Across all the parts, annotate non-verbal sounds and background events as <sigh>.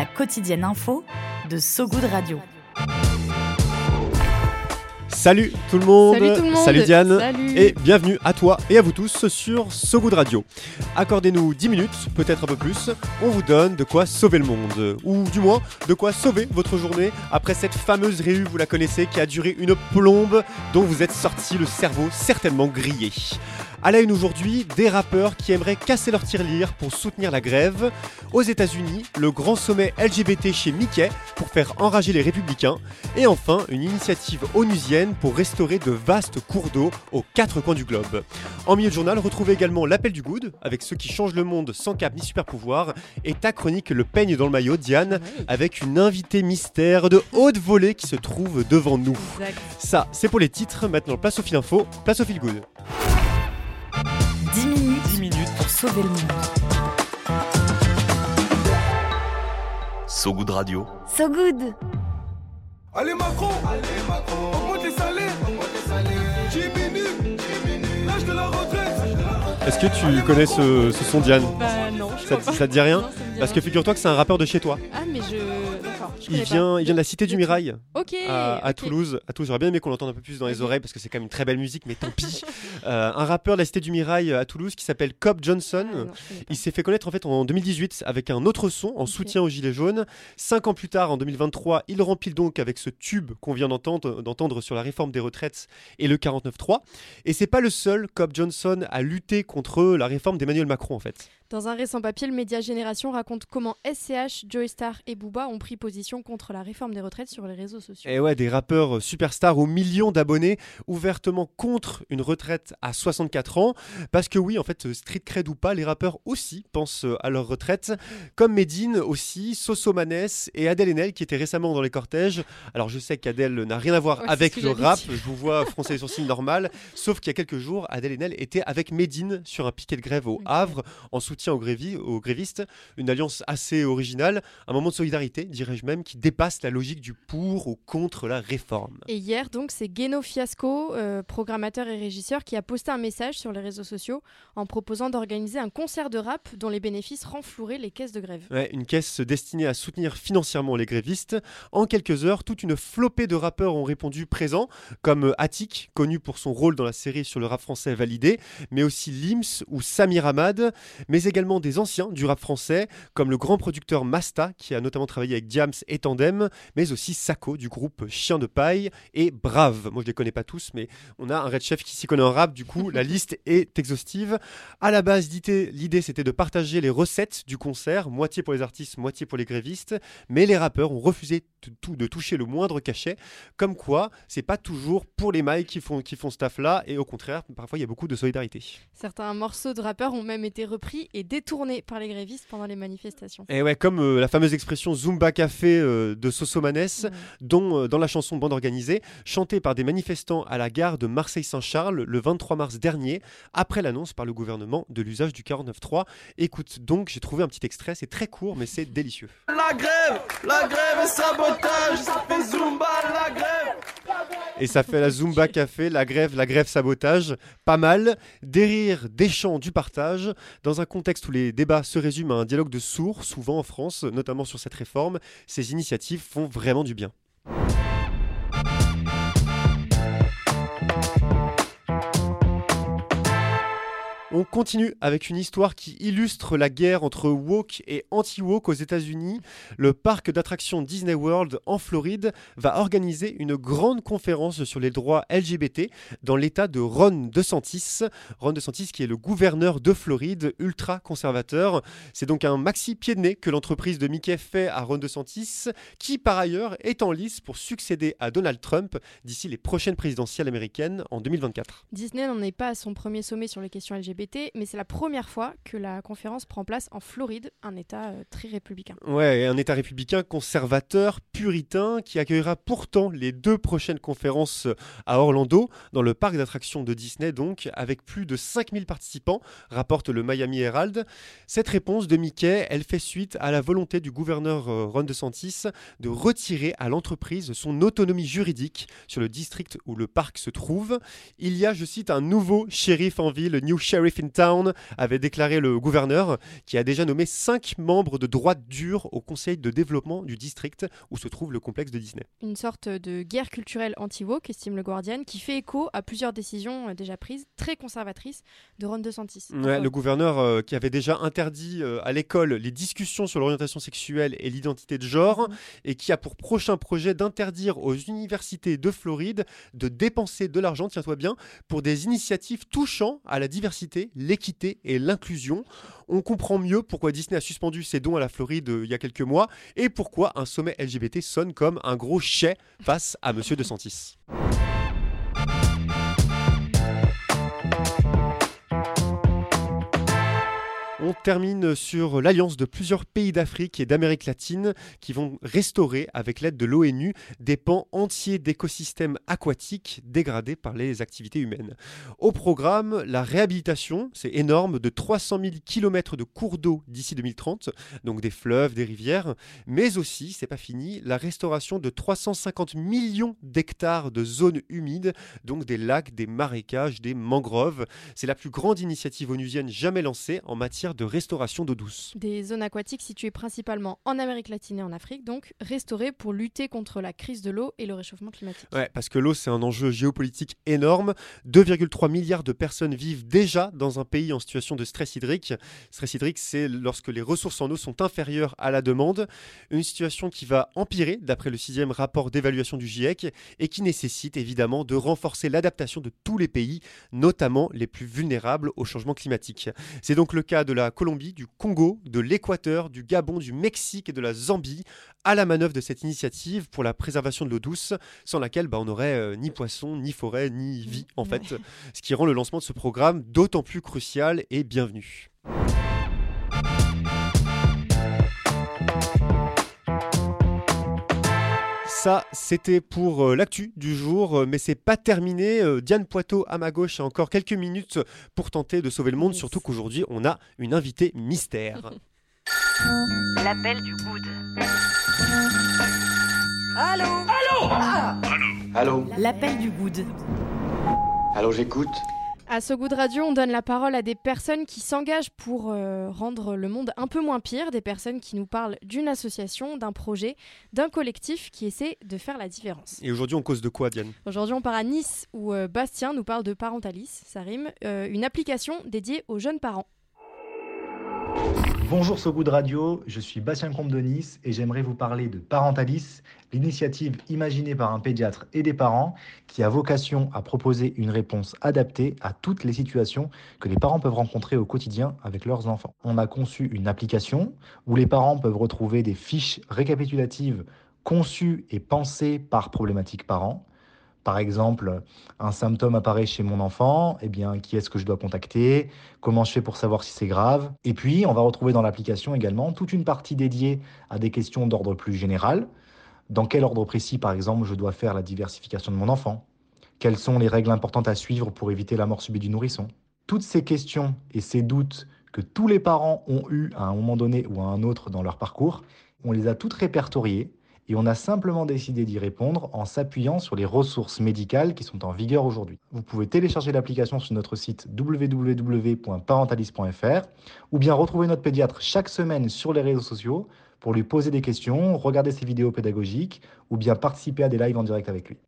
La quotidienne info de So Good Radio. Salut tout le monde, Salut tout le monde. Diane Salut. et bienvenue à toi et à vous tous sur So Good Radio. Accordez-nous 10 minutes, peut-être un peu plus, on vous donne de quoi sauver le monde, ou du moins de quoi sauver votre journée après cette fameuse réu, vous la connaissez, qui a duré une plombe dont vous êtes sorti le cerveau certainement grillé. À la une aujourd'hui, des rappeurs qui aimeraient casser leur tirelire pour soutenir la grève. Aux États-Unis, le grand sommet LGBT chez Mickey pour faire enrager les républicains. Et enfin, une initiative onusienne pour restaurer de vastes cours d'eau aux quatre coins du globe. En milieu de journal, retrouvez également l'appel du good avec ceux qui changent le monde sans cap ni super pouvoir. Et ta chronique Le peigne dans le maillot, Diane, avec une invitée mystère de haute volée qui se trouve devant nous. Exact. Ça, c'est pour les titres. Maintenant, place au fil info, place au fil good. Sauver le monde. So Good Radio. So Good. Allez Macron. Allez Macron. Augmente les salaires Augmente les salaires Diminue Diminue L'âge de la retraite. Est-ce que tu connais ce, ce son, Diane Bah non, je ça, crois pas. ça te dit rien Non, Parce que figure-toi que c'est un rappeur de chez toi. Ah mais je... Il vient, pas. il vient de la cité du Mirail à. Toulouse. À Toulouse, j'aurais bien aimé qu'on l'entende un peu plus dans les oreilles parce que c'est quand même une très belle musique, mais tant pis. <laughs> Euh, un rappeur de la cité du Mirail à Toulouse qui s'appelle Cobb Johnson. Ah, non. Il s'est fait connaître en fait en 2018 avec un autre son en soutien aux Gilets jaunes. Cinq ans plus tard, en 2023, il remplit donc avec ce tube qu'on vient d'entendre, d'entendre sur la réforme des retraites et le 49.3. Et c'est pas le seul Cobb Johnson à lutter contre la réforme d'Emmanuel Macron en fait. Dans un récent papier, le média Génération raconte comment SCH, Joey Star et Booba ont pris position contre la réforme des retraites sur les réseaux sociaux. Et ouais, des rappeurs euh, superstars aux millions d'abonnés, ouvertement contre une retraite à 64 ans. Parce que oui, en fait, euh, street cred ou pas, les rappeurs aussi pensent euh, à leur retraite. Comme Medine aussi, Soso Maness et Adèle Haenel qui étaient récemment dans les cortèges. Alors je sais qu'Adèle n'a rien à voir Ouais, avec le rap, je vous vois <laughs> froncer les sourcils normal. Sauf qu'il y a quelques jours, Adèle Haenel était avec Medine sur un piquet de grève au. Havre en soutien aux, grévi- aux grévistes. Une alliance assez originale, un moment de solidarité, dirais-je même, qui dépasse la logique du pour ou contre la réforme. Et hier, donc, c'est Geno Fiasco, euh, programmateur et régisseur, qui a posté un message sur les réseaux sociaux en proposant d'organiser un concert de rap dont les bénéfices renfloueraient les caisses de grève. Ouais, une caisse destinée à soutenir financièrement les grévistes. En quelques heures, toute une flopée de rappeurs ont répondu présents, comme Attic, connu pour son rôle dans la série sur le rap français validé, mais aussi Lims ou Samir Hamad, mais également des anciens du rap français, comme le grand producteur Masta, qui a notamment travaillé avec Diams et Tandem, mais aussi Sako du groupe Chien de Paille et Brave. Moi, je les connais pas tous, mais on a un Red Chef qui s'y connaît en rap, du coup, la liste est exhaustive. À la base, l'idée, c'était de partager les recettes du concert, moitié pour les artistes, moitié pour les grévistes, mais les rappeurs ont refusé tout- de toucher le moindre cachet, comme quoi c'est pas toujours pour les mailles qui font, qui font ce taf-là, et au contraire, parfois il y a beaucoup de solidarité. Certains morceaux de rappeurs ont même été repris et détournés par les grévistes pendant les manifestations. Et ouais, comme euh, la fameuse expression Zumba Café euh, de Soso Maness, Ouais. dont euh, dans la chanson Bande organisée, chantée par des manifestants à la gare de Marseille-Saint-Charles le 23 mars dernier, après l'annonce par le gouvernement de l'usage du 49.3. Écoute donc, j'ai trouvé un petit extrait, c'est très court, mais c'est délicieux. La grève La grève est Et ça fait la Zumba Café, la grève, la grève sabotage. Pas mal. Des rires, des chants, du partage. Dans un contexte où les débats se résument à un dialogue de sourds, souvent en France, notamment sur cette réforme, ces initiatives font vraiment du bien. On continue avec une histoire qui illustre la guerre entre woke et anti-woke aux États-Unis. Le parc d'attractions Disney World en Floride va organiser une grande conférence sur les droits LGBT dans l'état de Ron DeSantis. Ron DeSantis qui est le gouverneur de Floride, ultra conservateur. C'est donc un maxi pied de nez que l'entreprise de Mickey fait à Ron DeSantis, qui par ailleurs est en lice pour succéder à Donald Trump d'ici les prochaines présidentielles américaines en 2024. Disney n'en est pas à son premier sommet sur les questions LGBT mais c'est la première fois que la conférence prend place en Floride, un État euh, très républicain. Ouais, un État républicain conservateur, puritain, qui accueillera pourtant les deux prochaines conférences à Orlando, dans le parc d'attractions de Disney, donc, avec plus de 5000 participants, rapporte le Miami Herald. Cette réponse de Mickey, elle fait suite à la volonté du gouverneur euh, Ron DeSantis de retirer à l'entreprise son autonomie juridique sur le district où le parc se trouve. Il y a, je cite, un nouveau shérif en ville, New Sheriff in Town, avait déclaré le gouverneur, qui a déjà nommé cinq membres de droite dure au conseil de développement du district où se trouve le complexe de Disney. Une sorte de guerre culturelle anti-woke, estime le Guardian, qui fait écho à plusieurs décisions euh, déjà prises, très conservatrices, de Ron DeSantis. Ouais, le gouverneur euh, qui avait déjà interdit euh, à l'école les discussions sur l'orientation sexuelle et l'identité de genre, Mhm. et qui a pour prochain projet d'interdire aux universités de Floride de dépenser de l'argent, tiens-toi bien, pour des initiatives touchant à la diversité, l'équité et l'inclusion. On comprend mieux pourquoi Disney a suspendu ses dons à la Floride euh, il y a quelques mois et pourquoi un sommet LGBT sonne comme un gros chais face à Monsieur DeSantis. On termine sur l'alliance de plusieurs pays d'Afrique et d'Amérique latine qui vont restaurer, avec l'aide de l'ONU, des pans entiers d'écosystèmes aquatiques dégradés par les activités humaines. Au programme, la réhabilitation, c'est énorme, de 300 000 km de cours d'eau d'ici 2030, donc des fleuves, des rivières, mais aussi, c'est pas fini, la restauration de 350 millions d'hectares de zones humides, donc des lacs, des marécages, des mangroves. C'est la plus grande initiative onusienne jamais lancée en matière de restauration d'eau douce. Des zones aquatiques situées principalement en Amérique latine et en Afrique, donc restaurées pour lutter contre la crise de l'eau et le réchauffement climatique. Ouais, parce que l'eau, c'est un enjeu géopolitique énorme. 2,3 milliards de personnes vivent déjà dans un pays en situation de stress hydrique. Stress hydrique, c'est lorsque les ressources en eau sont inférieures à la demande. Une situation qui va empirer, d'après le sixième rapport d'évaluation du GIEC, et qui nécessite évidemment de renforcer l'adaptation de tous les pays, notamment les plus vulnérables au changement climatique. C'est donc le cas de la Colombie, du Congo, de l'Équateur, du Gabon, du Mexique et de la Zambie à la manœuvre de cette initiative pour la préservation de l'eau douce, sans laquelle bah, on n'aurait euh, ni poisson, ni forêt, ni vie en fait, ce qui rend le lancement de ce programme d'autant plus crucial et bienvenu. Ça, c'était pour euh, l'actu du jour, euh, mais c'est pas terminé. Euh, Diane Poitot à ma gauche a encore quelques minutes pour tenter de sauver le monde, surtout qu'aujourd'hui on a une invitée mystère. <laughs> L'appel du good. Allô? L'appel du good. Allô, j'écoute À So Good Radio, on donne la parole à des personnes qui s'engagent pour euh, rendre le monde un peu moins pire, des personnes qui nous parlent d'une association, d'un projet, d'un collectif qui essaie de faire la différence. Et aujourd'hui on cause de quoi, Diane? Aujourd'hui, on part à Nice où euh, Bastien nous parle de Parentalis, ça rime, euh, une application dédiée aux jeunes parents. Bonjour So Good Radio, je suis Bastien Comte de Nice et j'aimerais vous parler de Parentalis, l'initiative imaginée par un pédiatre et des parents qui a vocation à proposer une réponse adaptée à toutes les situations que les parents peuvent rencontrer au quotidien avec leurs enfants. On a conçu une application où les parents peuvent retrouver des fiches récapitulatives conçues et pensées par problématique parent. Par exemple, un symptôme apparaît chez mon enfant, eh bien, qui est-ce que je dois contacter? Comment je fais pour savoir si c'est grave? Et puis, on va retrouver dans l'application également toute une partie dédiée à des questions d'ordre plus général. Dans quel ordre précis, par exemple, je dois faire la diversification de mon enfant? Quelles sont les règles importantes à suivre pour éviter la mort subite du nourrisson? Toutes ces questions et ces doutes que tous les parents ont eus à un moment donné ou à un autre dans leur parcours, on les a toutes répertoriées et on a simplement décidé d'y répondre en s'appuyant sur les ressources médicales qui sont en vigueur aujourd'hui. Vous pouvez télécharger l'application sur notre site www.parentalis.fr ou bien retrouver notre pédiatre chaque semaine sur les réseaux sociaux pour lui poser des questions, regarder ses vidéos pédagogiques ou bien participer à des lives en direct avec lui.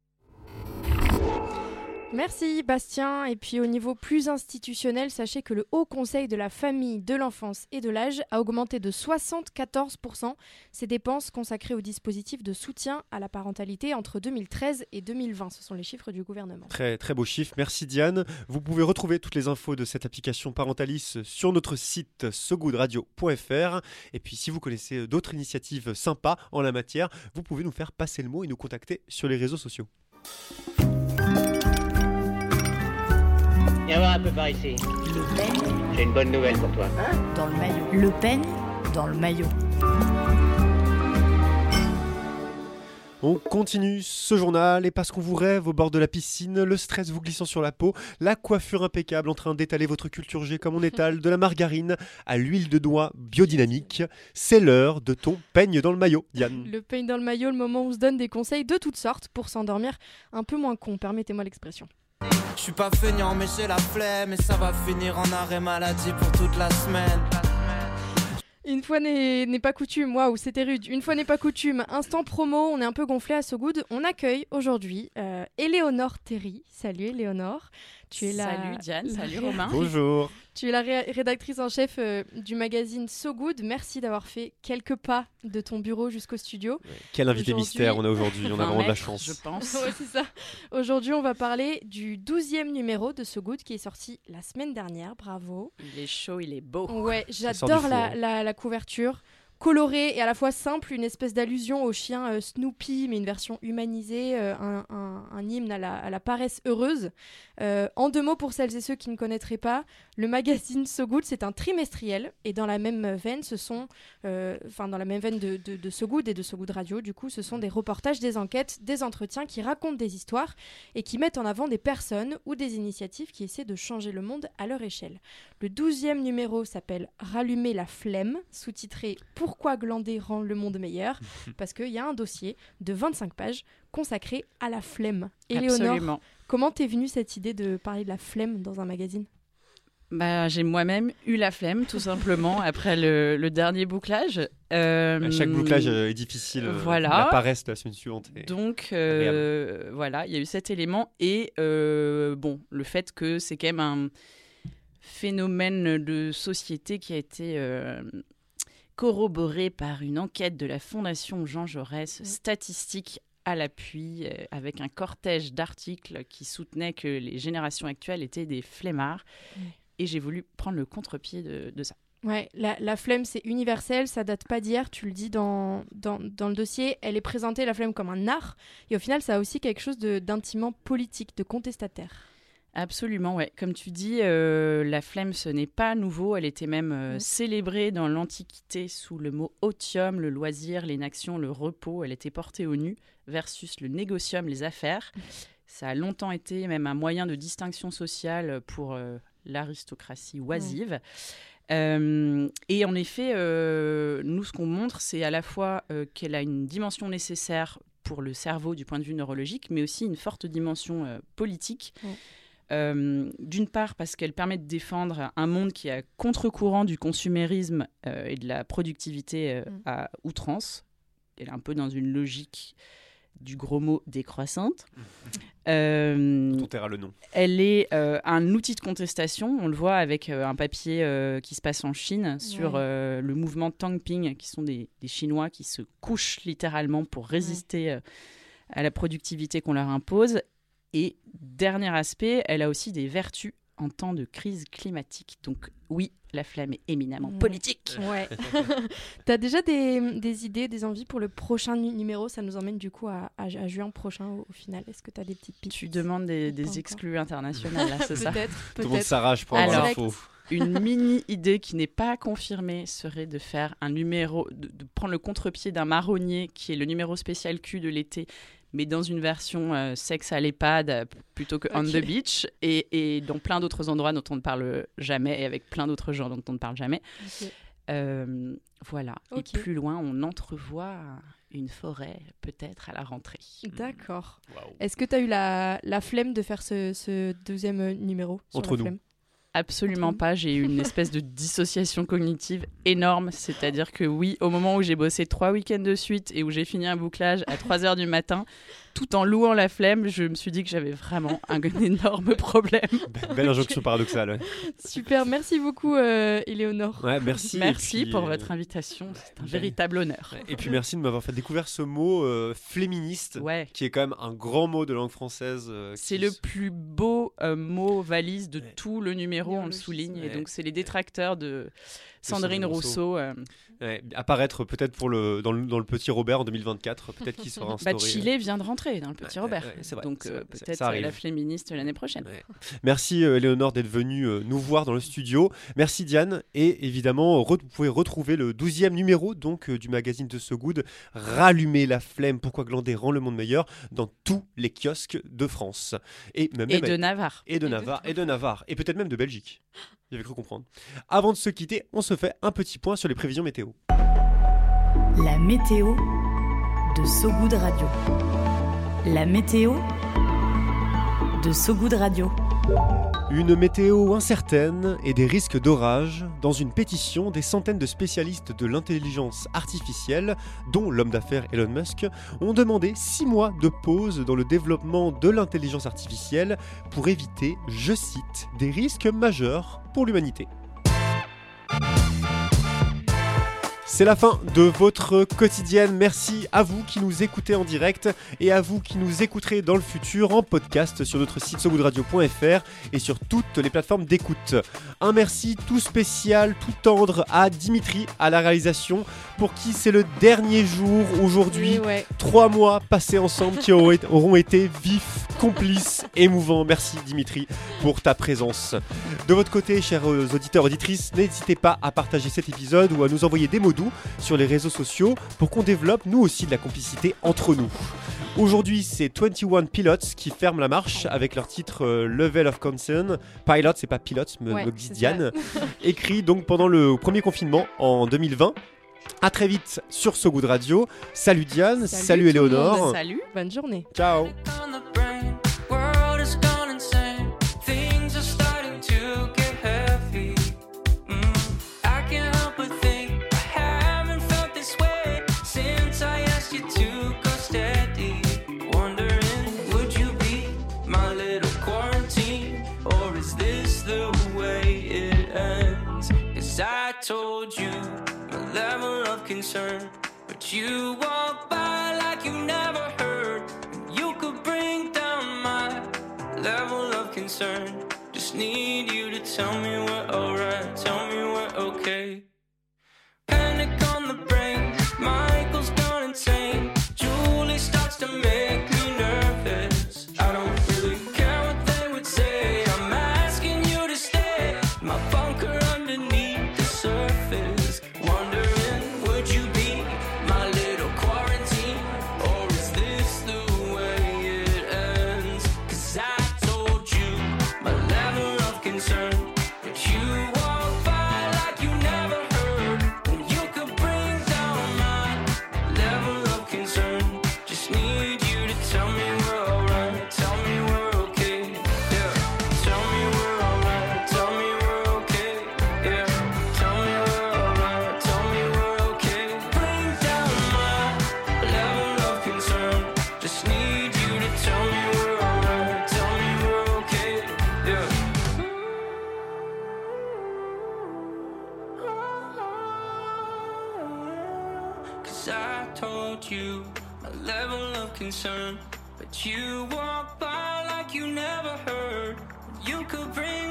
Merci Bastien. Et puis au niveau plus institutionnel, sachez que le Haut Conseil de la famille, de l'enfance et de l'âge a augmenté de 74% ses dépenses consacrées au dispositif de soutien à la parentalité entre 2013 et 2020. Ce sont les chiffres du gouvernement. Très très beau chiffre, merci Diane. Vous pouvez retrouver toutes les infos de cette application Parentalis sur notre site sogoodradio.fr. Et puis si vous connaissez d'autres initiatives sympas en la matière, vous pouvez nous faire passer le mot et nous contacter sur les réseaux sociaux. Viens voir un peu par ici. Le Pen J'ai une bonne nouvelle pour toi. dans le maillot. Le Pen dans le maillot. On continue ce journal et parce qu'on vous rêve au bord de la piscine, le stress vous glissant sur la peau, la coiffure impeccable en train d'étaler votre culture G comme on étale de la margarine à l'huile de doigt biodynamique, c'est l'heure de ton peigne dans le maillot, Diane. Le peigne dans le maillot, le moment où on se donne des conseils de toutes sortes pour s'endormir un peu moins con, permettez-moi l'expression. Je suis pas feignant mais j'ai la flemme et ça va finir en arrêt maladie pour toute la semaine. Une fois n'est pas coutume, waouh, c'était rude. Une fois n'est pas coutume, instant promo, on est un peu gonflé à So Good. On accueille aujourd'hui euh, Terry. Salut Éléonore. Tu es la... Salut Diane, salut Romain. Bonjour. Tu es la ré- rédactrice en chef euh, du magazine So Good. Merci d'avoir fait quelques pas de ton bureau jusqu'au studio. Quel invité mystère on a aujourd'hui, on a 20 vraiment de la chance. Je pense. <laughs> Ouais, c'est ça. Aujourd'hui, on va parler du 12e numéro de So Good qui est sorti la semaine dernière. Bravo. Il est chaud, il est beau. Ouais, j'adore la couverture. Colorée et à la fois simple, une espèce d'allusion au chien euh, Snoopy, mais une version humanisée, euh, un, hymne à la, à la paresse heureuse. Euh, en deux mots, pour celles et ceux qui ne connaîtraient pas, le magazine So Good, c'est un trimestriel. Et dans la même veine, ce sont, euh, enfin, dans la même veine de, de, de So Good et de So Good Radio, du coup, ce sont des reportages, des enquêtes, des entretiens qui racontent des histoires et qui mettent en avant des personnes ou des initiatives qui essaient de changer le monde à leur échelle. Le douzième numéro s'appelle Rallumer la flemme, sous-titré Pourquoi glander rend le monde meilleur? <laughs> Parce qu'il y a un dossier de 25 pages consacré à la flemme. Éléonore, comment t'es venue cette idée de parler de la flemme dans un magazine? Bah, j'ai moi-même eu la flemme, tout simplement, <laughs> après le, le dernier bouclage. Euh, Chaque bouclage euh, est difficile. euh, Voilà. La paresse de la semaine suivante. est- Donc, euh, voilà, il y a eu cet élément. Et euh, bon, le fait que c'est quand même un phénomène de société qui a été euh, corroboré par une enquête de la Fondation Jean Jaurès, statistique à l'appui, euh, avec un cortège d'articles qui soutenaient que les générations actuelles étaient des flemmards. Et j'ai voulu prendre le contre-pied de, de ça. Ouais, la, la flemme, c'est universel, ça date pas d'hier, tu le dis dans, dans, dans le dossier. Elle est présentée, la flemme, comme un art. Et au final, ça a aussi quelque chose d'intimement politique, de contestataire. Absolument, ouais. Comme tu dis, euh, la flemme, ce n'est pas nouveau. Elle était même euh, célébrée dans l'Antiquité sous le mot otium, le loisir, l'inaction, le repos. Elle était portée au nu versus le négocium, les affaires. Ça a longtemps été même un moyen de distinction sociale pour euh, l'aristocratie oisive. Euh, et en effet, euh, nous, ce qu'on montre, c'est à la fois euh, qu'elle a une dimension nécessaire pour le cerveau du point de vue neurologique, mais aussi une forte dimension politique. Euh, D'une part, parce qu'elle permet de défendre un monde qui est à contre-courant du consumérisme euh, et de la productivité euh, à outrance. Elle est un peu dans une logique du gros mot décroissante. <laughs> Euh, On taira le nom. elle est euh, un outil de contestation. On le voit avec euh, un papier euh, qui se passe en Chine sur Ouais. euh, le mouvement Tangping, qui sont des, des Chinois qui se couchent littéralement pour résister euh, à la productivité qu'on leur impose. Et dernier aspect, elle a aussi des vertus en temps de crise climatique. Donc oui, la flamme est éminemment Ouais. politique. Ouais. <laughs> <laughs> T'as déjà des, des idées, des envies pour le prochain nu- numéro? Ça nous emmène du coup à, à, à juin prochain au, au final. Est-ce que t'as des petites pistes? Tu demandes des, exclus <laughs> internationaux, là, c'est ça? Peut-être, Tout le monde peut-être. s'arrache pour avoir Alors, l'info. une mini idée qui n'est pas confirmée serait de faire un numéro, de, de prendre le contre-pied d'un marronnier qui est le numéro spécial Q de l'été, mais dans une version euh, sexe à l'EHPAD euh, plutôt que on the beach et, et dans plein d'autres endroits dont on ne parle jamais et avec plein d'autres gens dont on ne parle jamais. Euh, voilà. Ok. Et plus loin, on entrevoit une forêt peut-être à la rentrée. D'accord. Est-ce que t'as eu la, la flemme de faire ce, ce deuxième numéro sur Entre la nous. flemme? Absolument pas. J'ai eu une espèce de dissociation cognitive énorme. C'est-à-dire que oui, au moment où j'ai bossé trois week-ends de suite et où j'ai fini un bouclage à 3 heures du matin, tout en louant la flemme, je me suis dit que j'avais vraiment un <laughs> énorme problème. Belle injonction paradoxale. ouais. Super, merci beaucoup, euh, Éléonore. Ouais, merci. Merci puis, pour euh, votre invitation. C'est un ben, véritable honneur. Et puis merci de m'avoir fait découvrir ce mot euh, féministe, Ouais. qui est quand même un grand mot de langue française. euh, C'est le plus beau euh, mot valise de tout le numéro, on le souligne. Et donc, c'est les détracteurs de, Sandrine Rousseau. euh, Ouais, apparaître peut-être pour le dans, le dans le petit Robert en 2024, peut-être qu'il sera <laughs> instauré. Bah, Chile vient de rentrer dans le Petit Ouais, Robert. vrai, Donc euh, peut-être la féministe l'année prochaine. Merci euh, Léonore d'être venue nous voir dans le studio. Merci Diane. Et évidemment, vous pouvez retrouver le 12e numéro donc du magazine de So Good, Rallumer la flemme, pourquoi glander rend le monde meilleur, dans tous les kiosques de France. Et, même Et même- de Navarre. Et de Navarre. Et de Navarre. Et peut-être même de Belgique. J'avais cru comprendre. Avant de se quitter, on se fait un petit point sur les prévisions météo. La météo de Sogoud Radio. La météo de Sogoud Radio. Une météo incertaine et des risques d'orage. Dans une pétition, des centaines de spécialistes de l'intelligence artificielle, dont l'homme d'affaires Elon Musk, ont demandé six mois de pause dans le développement de l'intelligence artificielle pour éviter, je cite, des risques majeurs pour l'humanité. C'est la fin de votre quotidienne. Merci à vous qui nous écoutez en direct et à vous qui nous écouterez dans le futur en podcast sur notre site sogoodradio.fr et sur toutes les plateformes d'écoute. Un merci tout spécial, tout tendre à Dimitri à la réalisation pour qui c'est le dernier jour aujourd'hui. Ouais. Trois mois passés ensemble qui auront été- vifs, complices, émouvants. Merci Dimitri pour ta présence. De votre côté, chers auditeurs, auditrices, n'hésitez pas à partager cet épisode ou à nous envoyer des mots doux sur les réseaux sociaux pour qu'on développe nous aussi de la complicité entre nous. Aujourd'hui, c'est 21 Pilots qui ferment la marche avec leur titre euh, Level of Concern. Pilot, c'est pas Pilots, me, Ouais, me dit c'est Diane. <laughs> Écrit donc pendant le premier confinement en 2020. À très vite sur So Good Radio. Salut Diane, salut, monde. Éléonore. Salut. Bonne journée. Ciao. Concern. But you walk by like you never heard. You could bring down my level of concern. Just need you to tell me we're alright. Tell me we're okay. Concern. But you walk by like you never heard. You could bring